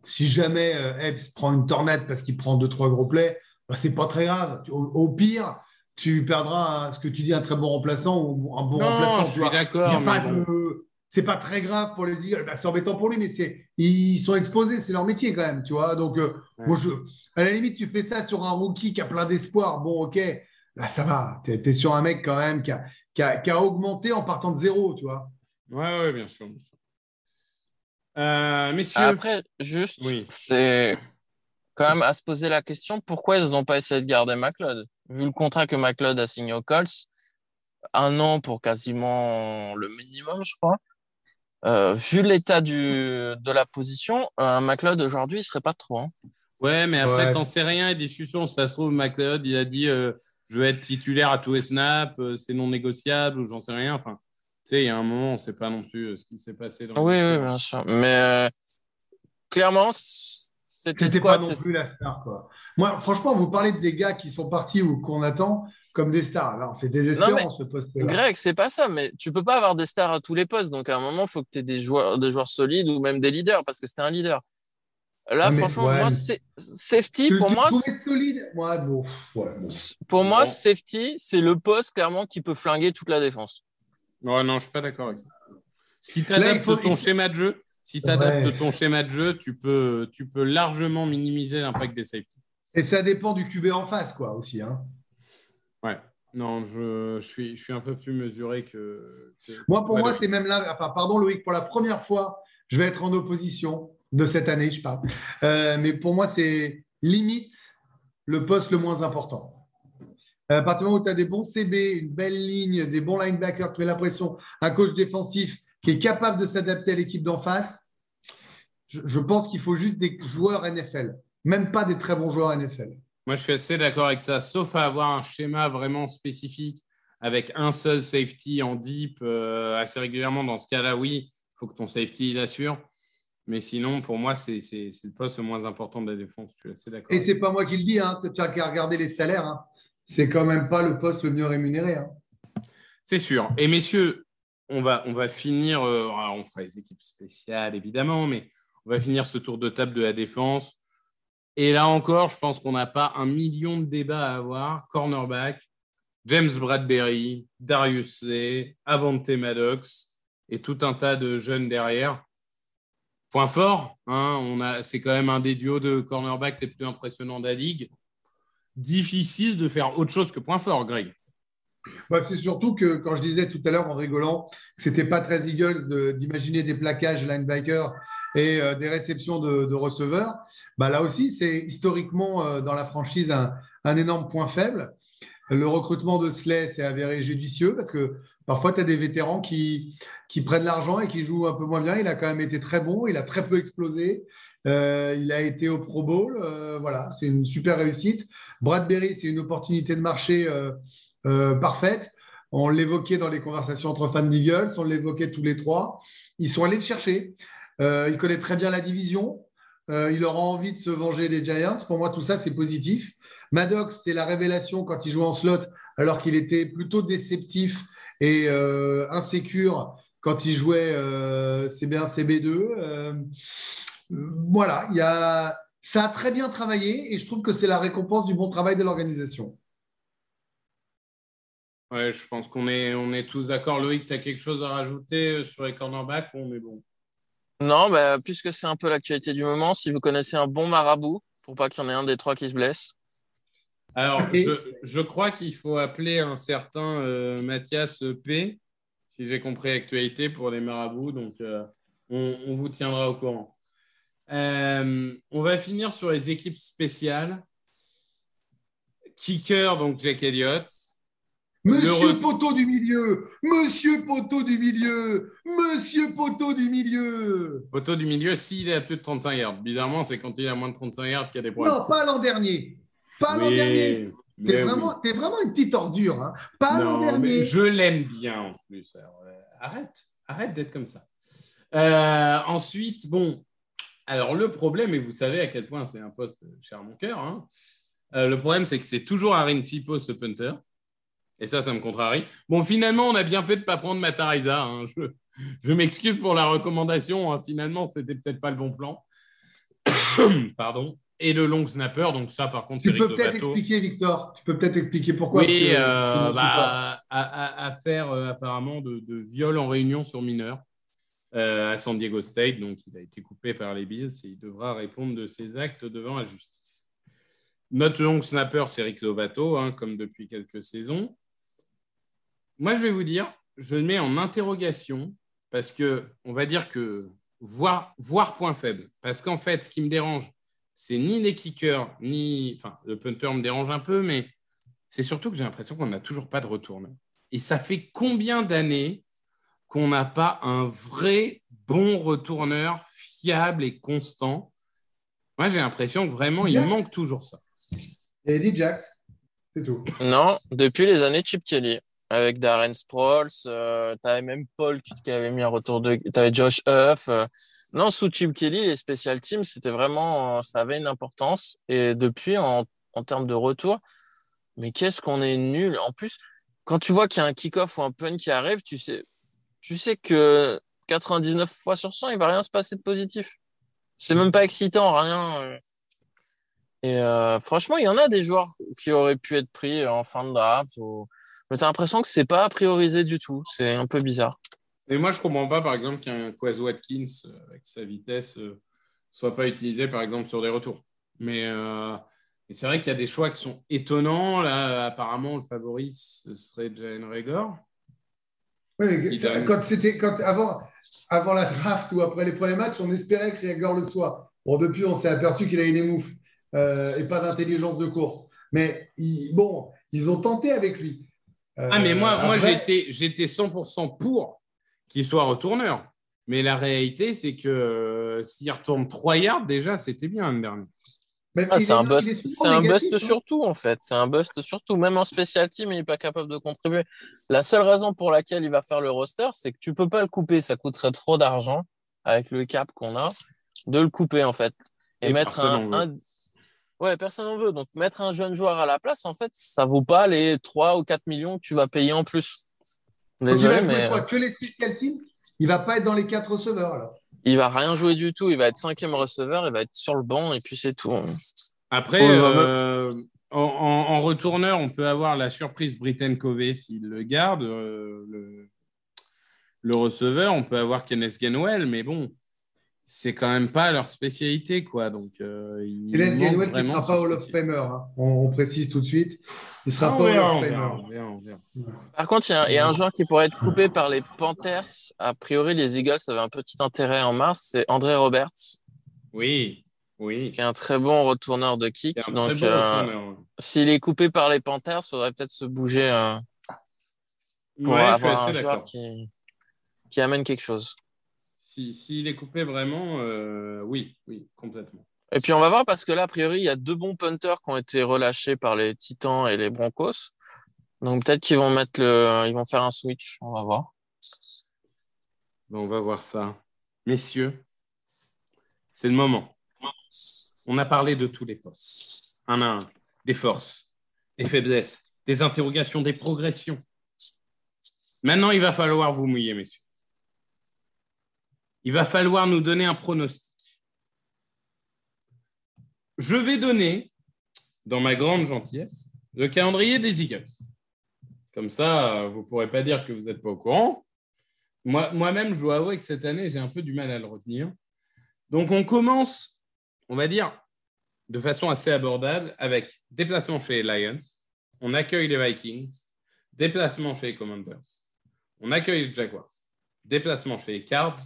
si jamais euh, Epps prend une tornade parce qu'il prend deux, trois gros plays, bah, c'est pas très grave. Au, au pire, tu perdras un- ce que tu dis, un très bon remplaçant ou un bon non, remplaçant. je suis d'accord. bon. de- C'est pas très grave pour les Eagles. Bah, c'est embêtant pour lui, mais c'est ils sont exposés, c'est leur métier quand même, tu vois. Donc, euh, Ouais. moi, je... à la limite, tu fais ça sur un rookie qui a plein d'espoir. Bon, ok, là, ça va. Tu es, sur un mec quand même qui a, qui a- qui a augmenté en partant de zéro, tu vois. Ouais, ouais, bien sûr. bien sûr. Euh, messieurs, Après, juste, Oui. c'est quand même à se poser la question pourquoi ils n'ont pas essayé de garder McLeod? Vu le contrat que McLeod a signé au Colts, un an pour quasiment le minimum, je crois. Euh, vu l'état du, de la position, un McLeod aujourd'hui, il serait pas trop. hein. ouais, mais après, Ouais. t'en sais rien. Les discussions, si ça se trouve, McLeod, il a dit euh, je vais être titulaire à tous les snaps, euh, c'est non négociable, ou j'en sais rien. Enfin, sais, il y a un moment, on ne sait pas non plus euh, ce qui s'est passé. Dans Oui, le- oui, bien sûr. Mais euh, clairement, c'était pas non plus la star, quoi. Moi, franchement, vous parlez de des gars qui sont partis ou qu'on attend comme des stars. Là, c'est désespérant, Non, mais ce poste Greg, c'est pas ça, mais tu peux pas avoir des stars à tous les postes. Donc à un moment, il faut que tu aies des joueurs, des joueurs solides ou même des leaders parce que c'était un leader. Là, Ah, mais franchement, ouais, moi, safety, pour moi, c'est- solide. Moi, bon, ouais, bon. pour moi, safety, c'est le poste clairement qui peut flinguer toute la défense. Ouais, non, je suis pas d'accord avec ça. Si tu adaptes faut- ton schéma de jeu, si tu adaptes Ouais. ton schéma de jeu, tu peux, tu peux largement minimiser l'impact des safety. Et ça dépend du QB en face, quoi, aussi. Hein. Ouais. Non, je, je suis, je suis un peu plus mesuré que. que- Moi, pour Ouais, moi, c'est même là. Enfin, pardon, Loïc, pour la première fois, je vais être en opposition de cette année, je parle. Euh, mais pour moi, c'est limite le poste le moins important. À partir du moment où tu as des bons CB, une belle ligne, des bons linebackers, tu mets l'impression, un coach défensif qui est capable de s'adapter à l'équipe d'en face, je, je pense qu'il faut juste des joueurs NFL, même pas des très bons joueurs NFL. Moi, je suis assez d'accord avec ça, sauf à avoir un schéma vraiment spécifique avec un seul safety en deep euh, assez régulièrement. Dans ce cas-là, oui, il faut que ton safety il assure. Mais sinon, pour moi, c'est le poste le moins important de la défense. Je suis assez d'accord. Et c'est pas moi qui le dis, hein, tu as qu'à regarder les salaires. hein. C'est quand même pas le poste le mieux rémunéré. hein. C'est sûr. Et messieurs, on va, on va finir, euh, on fera les équipes spéciales évidemment, mais on va finir ce tour de table de la défense. Et là encore, je pense qu'on n'a pas un million de débats à avoir. Cornerback, James Bradbury, Darius Slay, Avante Maddox et tout un tas de jeunes derrière. Point fort, hein, c'est quand même un des duos de cornerback les plus impressionnants de la ligue. Difficile de faire autre chose que point fort, Greg. Bah, c'est surtout que quand je disais tout à l'heure en rigolant que c'était pas très Eagles d'imaginer des plaquages linebacker et euh, des réceptions de, receveurs, bah, là aussi c'est historiquement euh, dans la franchise un, un énorme point faible. le recrutement de Slay s'est avéré judicieux parce que parfois, tu as des vétérans qui, qui prennent l'argent et qui jouent un peu moins bien. Il a quand même été très bon, il a très peu explosé. Euh, il a été au Pro Bowl. euh, voilà, c'est une super réussite. Bradbury, c'est une opportunité de marché euh, parfaite. On l'évoquait dans les conversations entre fans d'Eagles, on l'évoquait tous les trois. Ils sont allés le chercher. Il connaît très bien la division. Il aura envie de se venger des Giants. Pour moi, tout ça, c'est positif. Maddox, c'est la révélation quand il joue en slot, alors qu'il était plutôt déceptif et insécure quand il jouait euh, CB1, CB2. Euh, voilà, il y a, ça a très bien travaillé et je trouve que c'est la récompense du bon travail de l'organisation. Ouais, je pense qu'on est, on est tous d'accord. Loïc, tu as quelque chose à rajouter euh, sur les cornerbacks On est bon? Non, bah, puisque c'est un peu l'actualité du moment, si vous connaissez un bon marabout, pour pas qu'il y en ait un des trois qui se blesse. Alors, Et- je, je crois qu'il faut appeler un certain euh, Mathias P, si j'ai compris l'actualité, pour les marabouts. Donc, euh, on, on vous tiendra au courant. Euh, on va finir sur les équipes spéciales. Kicker, donc Jack Elliott. Monsieur re- Poteau du milieu, Monsieur Poteau du milieu, Monsieur Poteau du milieu. Poteau du milieu, s'il est à plus de 35 yards. Bizarrement, c'est quand il est à moins de 35 yards qu'il y a des problèmes. Non, pas l'an dernier. Pas l'an dernier. T'es vraiment, vraiment une petite ordure. Hein. Pas l'an dernier. je l'aime bien en plus. Alors, euh, arrête, arrête d'être comme ça. Euh, ensuite, bon, alors le problème, et vous savez à quel point c'est un poste cher à mon cœur, hein, euh, le problème c'est que c'est toujours Arin Sipo ce punter. Et ça, ça me contrarie. Bon, finalement, on a bien fait de ne pas prendre Matariza. hein. Je, je m'excuse pour la recommandation. hein. Finalement, c'était peut-être pas le bon plan. Pardon. Et le long snapper, donc ça, par contre, Tu peux peut-être expliquer, Victor. Tu peux peut-être expliquer pourquoi. Oui, que, euh, bah, à, à- à faire euh, apparemment de, de viol en réunion sur mineur euh, à San Diego State. Donc, il a été coupé par les Bills et il devra répondre de ses actes devant la justice. Notre long snapper, c'est Rick Lovato, hein, comme depuis quelques saisons. Moi, je vais vous dire, je le mets en interrogation parce que on va dire que voir, voir point faible. Parce qu'en fait, ce qui me dérange, c'est ni les kickers, ni. Enfin, le punter me dérange un peu, mais c'est surtout que j'ai l'impression qu'on n'a toujours pas de retourne. Et ça fait combien d'années qu'on n'a pas un vrai bon retourneur fiable et constant Moi, j'ai l'impression que vraiment, il manque toujours ça. Et Eddie Jax, c'est tout. Non, depuis les années Chip Kelly, avec Darren Sproles, euh, t'avais même Paul qui, qui avait mis un retour de. T'avais Josh Huff. euh. Non, sous Chip Kelly, les special teams, c'était vraiment. euh, Ça avait une importance. Et depuis, en, en termes de retour, mais qu'est-ce qu'on est nul. En plus, quand tu vois qu'il y a un kick-off ou un punt qui arrive, tu sais, tu sais que 99 fois sur 100, il va rien se passer de positif. C'est même pas excitant, rien. euh. Et euh, franchement, il y en a des joueurs qui auraient pu être pris en fin de draft. Ou... Mais t'as l'impression que c'est pas priorisé du tout. C'est un peu bizarre. Et moi, je comprends pas, par exemple, qu'un Quaz Watkins, euh, avec sa vitesse, soit pas utilisé, par exemple, sur des retours. Mais, mais c'est vrai qu'il y a des choix qui sont étonnants. Là, apparemment, le favori, ce serait Jalen Rager. Oui, mais quand c'était quand avant, avant la draft ou après les premiers matchs, on espérait que Rieger le soit. Bon, depuis, on s'est aperçu qu'il avait des moufles euh, et pas d'intelligence de course. Mais il- bon, ils ont tenté avec lui. Euh, Ah, mais moi, moi après- j'étais, j'étais 100% pour qu'il soit retourneur. Mais la réalité, c'est que euh, s'il retourne 3 yards, déjà, c'était bien l'année dernière. Ah, c'est est- un bust, est souvent c'est un négatif, bust hein. surtout en fait. C'est un bust surtout. Même en special team, il n'est pas capable de contribuer. La seule raison pour laquelle il va faire le roster, c'est que tu peux pas le couper. Ça coûterait trop d'argent avec le cap qu'on a de le couper en fait. Et, Et mettre un, Ouais, personne n'en veut. Donc mettre un jeune joueur à la place, en fait, ça vaut pas les 3 ou 4 millions que tu vas payer en plus. Il Désolé, va jouer mais quoi Que les special teams Il va pas être dans les quatre receveurs alors. Il va rien jouer du tout. Il va être cinquième receveur, il va être sur le banc et puis c'est tout. Après, Ouais, ouais, euh, en, retourneur, on peut avoir la surprise Britain Covey s'il le garde, euh, le, le receveur. On peut avoir Kenneth Gainwell, mais bon, c'est quand même pas leur spécialité, quoi. Donc, euh, il manque Gainwell qui ne sera pas Hall of. Famer. hein. On, on précise tout de suite. Il ne sera pas on Hall verra, of on Famer. verra, on verra, on verra. Par contre, il y, a- il y a un joueur qui pourrait être coupé par les Panthers. A priori, les Eagles avaient un petit intérêt en mars. C'est André Roberts. Oui. Oui. qui est un très bon retourneur de kick. Donc, très bon euh, retourneur. s'il est coupé par les Panthers, il faudrait peut-être se bouger euh, pour Ouais, avoir assez un joueur d'accord. qui, qui amène quelque chose. Si- S'il est coupé vraiment, euh, oui, oui, complètement. Et puis on va voir parce que là, a priori, il y a deux bons punters qui ont été relâchés par les Titans et les Broncos. Donc peut-être qu'ils vont mettre le, ils vont faire un switch. On va voir. Bon, on va voir ça. Messieurs, c'est le moment. On a parlé de tous les postes. Un à un. Des forces, des faiblesses, des interrogations, des progressions. Maintenant, il va falloir vous mouiller, messieurs. Il va falloir nous donner un pronostic. Je vais donner, dans ma grande gentillesse, le calendrier des Eagles. Comme ça, vous ne pourrez pas dire que vous n'êtes pas au courant. Moi- Moi-même, je dois avouer que cette année, j'ai un peu du mal à le retenir. Donc, on commence, on va dire, de façon assez abordable avec déplacement chez les Lions. On accueille les Vikings. Déplacement chez les Commanders. On accueille les Jaguars. Déplacement chez les Cards.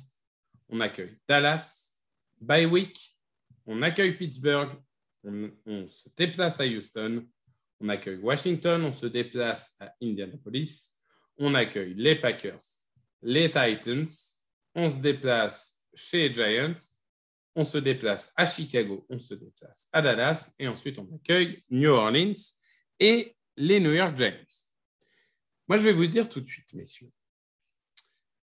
On accueille Dallas. Bye week. On accueille Pittsburgh. On, se déplace à Houston. On accueille Washington. On se déplace à Indianapolis. On accueille les Packers les Titans, on se déplace chez les Giants, on se déplace à Chicago, on se déplace à Dallas et ensuite on accueille New Orleans et les New York Giants. Moi, je vais vous dire tout de suite, messieurs,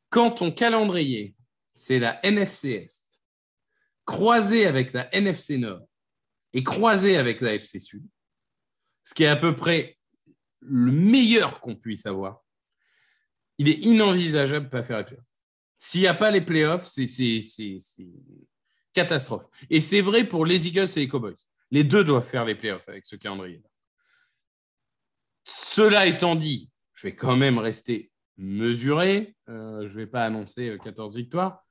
quand ton calendrier, c'est la NFC croisé avec la NFC Nord et croisé avec la FC Sud, ce qui est à peu près le meilleur qu'on puisse avoir, il est inenvisageable de ne pas faire les playoffs. S'il n'y a pas les playoffs, c'est catastrophe. Et c'est vrai pour les Eagles et les Cowboys. Les deux doivent faire les playoffs avec ce calendrier. Cela étant dit, je vais quand même rester mesuré. Euh, je ne vais pas annoncer euh, 14 victoires.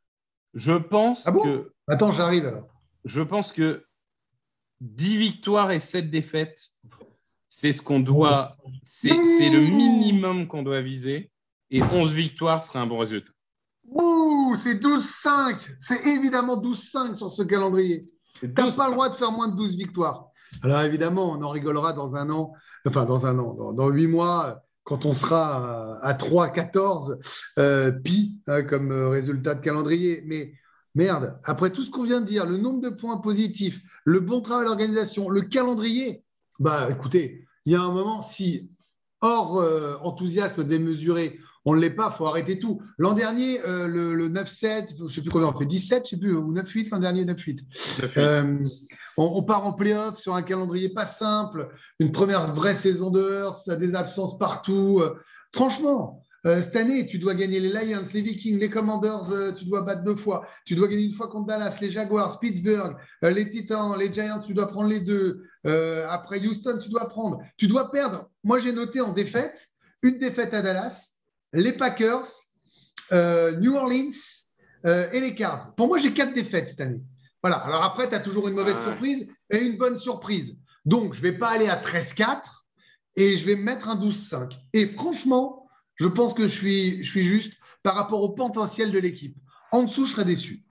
Je pense Ah bon? que Attends, j'arrive alors. je pense que 10 victoires et 7 défaites, c'est ce qu'on doit, c'est le minimum qu'on doit viser. Et 11 victoires serait un bon résultat. Ouh, c'est 12-5. C'est évidemment 12-5 sur ce calendrier. Tu n'as 12, pas le droit de faire moins de 12 victoires. Alors évidemment, on en rigolera dans un an, enfin dans un an, dans, dans 8 mois, quand on sera à, à 3-14 euh, pi hein, comme euh, résultat de calendrier. Mais merde, après tout ce qu'on vient de dire, le nombre de points positifs, le bon travail d'organisation, le calendrier, bah écoutez, il y a un moment, si hors euh, enthousiasme démesuré, on ne l'est pas, il faut arrêter tout. L'an dernier, euh, le, le 9-7, je ne sais plus combien on fait, 17, je ne sais plus, ou 9-8, l'an dernier, 9-8. Euh, on, on part en playoff sur un calendrier pas simple, une première vraie saison de Hearst, des absences partout. Franchement, euh, cette année, tu dois gagner les Lions, les Vikings, les Commanders, euh, tu dois battre deux fois. Tu dois gagner une fois contre Dallas, les Jaguars, Pittsburgh, euh, les Titans, les Giants, tu dois prendre les deux. Après Houston, tu dois prendre. Tu dois perdre. Moi, j'ai noté en défaite, une défaite à Dallas, les Packers, New Orleans et les Cards. Pour moi, j'ai quatre défaites cette année. Voilà. Alors après, tu as toujours une mauvaise Ah surprise et une bonne surprise. Donc, je ne vais pas aller à 13-4 et je vais me mettre un 12-5. Et franchement, je pense que je suis, juste par rapport au potentiel de l'équipe. En dessous, je serais déçu.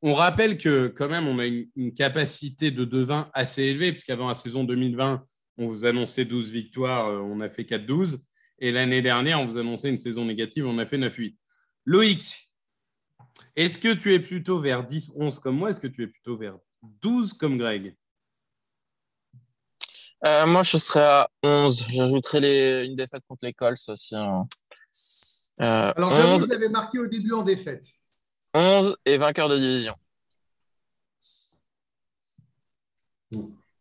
On rappelle que quand même, on a une, une capacité de 2-20 assez élevée, puisqu'avant la saison 2020, on vous annonçait 12 victoires, euh, on a fait 4-12. Et l'année dernière, on vous annonçait une saison négative, on a fait 9-8. Loïc, est-ce que tu es plutôt vers 10-11 comme moi? Est-ce que tu es plutôt vers 12 comme Greg? Euh, moi, je serais à 11. J'ajouterais les... une défaite contre les Colts aussi. hein. Euh, Alors, j'avoue 11, que je l'avais marqué au début en défaite. 11 et vainqueur de division.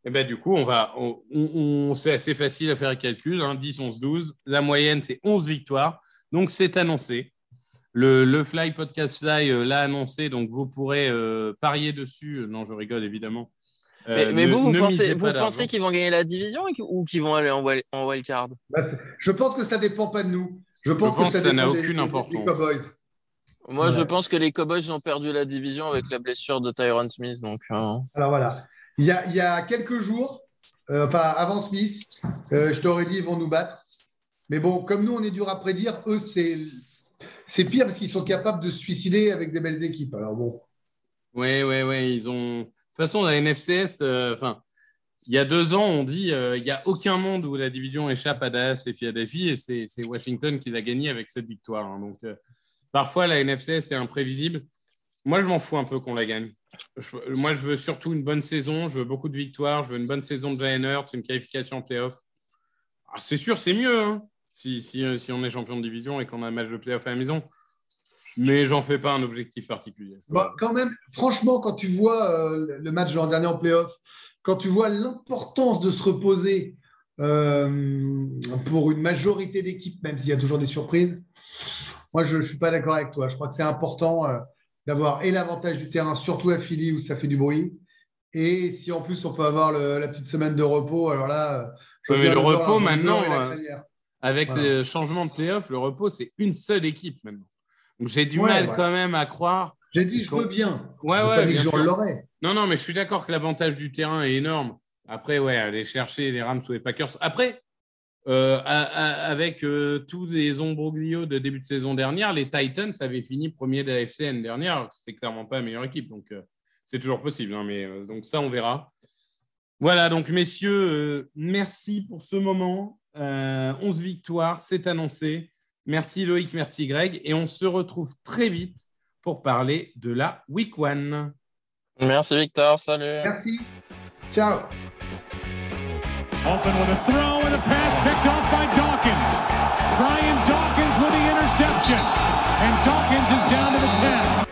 Eh ben, du coup, on va, on, on- c'est assez facile à faire le calcul. hein, 10, 11, 12. La moyenne, c'est 11 victoires. Donc, c'est annoncé. Le, le Fly Podcast Fly euh, l'a annoncé. Donc, vous pourrez euh, parier dessus. Non, je rigole, évidemment. Euh, Mais, ne- vous, vous pensez, vous qu'ils vont gagner la division ou qu'ils vont aller en, wild, en wildcard Bah, je pense que ça ne dépend pas de nous. Je pense, pense que ça, que ça n'a des- aucune des- importance. Cowboys. Moi, Ouais. je pense que les Cowboys ont perdu la division avec la blessure de Tyron Smith. Donc, euh, Alors voilà. Il y a, il y a quelques jours, euh, enfin avant Smith, euh, je t'aurais dit ils vont nous battre. Mais bon, comme nous, on est dur à prédire, eux, c'est, c'est pire parce qu'ils sont capables de se suicider avec des belles équipes. Alors bon. Oui, oui, oui. Ils ont. De toute façon, la NFCS, euh, enfin, il y a deux ans, on dit euh, il n'y a aucun monde où la division échappe à Dallas et Philadelphie, et c'est Washington qui l'a gagné avec cette victoire. hein. Donc, euh, parfois, la NFCS est imprévisible. Moi, je m'en fous un peu qu'on la gagne. Je- moi, je veux surtout une bonne saison, je veux beaucoup de victoires, je veux une bonne saison de Jalen Hurts, une qualification en playoff. Ah, c'est sûr, c'est mieux hein, si, si, si on est champion de division et qu'on a un match de playoff à la maison. Mais j'en fais pas un objectif particulier. Bah, quand même, franchement, quand tu vois euh, le match de l'an dernier en playoff, quand tu vois l'importance de se reposer euh, pour une majorité d'équipes, même s'il y a toujours des surprises, moi, je ne suis pas d'accord avec toi. Je crois que c'est important euh, d'avoir et l'avantage du terrain, surtout à Philly où ça fait du bruit. Et si en plus on peut avoir le- la petite semaine de repos, alors là, je mais le repos, maintenant. Avec Voilà. le changement de playoff, le repos, c'est une seule équipe maintenant. Donc j'ai du Ouais, mal ouais. quand même à croire. J'ai dit, je veux bien. Ouais, Je ouais, bien sûr. Non, non, mais je suis d'accord que l'avantage du terrain est énorme. Après, ouais, aller chercher les Rams ou les Packers. Après, euh, à- à- avec euh, tous les ombroglios de début de saison dernière, les Titans avaient fini premier de la FC l'année dernière. alors que C'était clairement pas la meilleure équipe. Donc, euh, c'est toujours possible. hein, mais donc, ça, on verra. Voilà, donc, messieurs, merci pour ce moment. Euh, 11 victoires, c'est annoncé. Merci Loïc, merci Greg. Et on se retrouve très vite pour parler de la Week One. Merci Victor, salut. Merci. Ciao. Open with a throw and a pass picked off by Dawkins. Brian Dawkins with the interception. And Dawkins is down to the 10.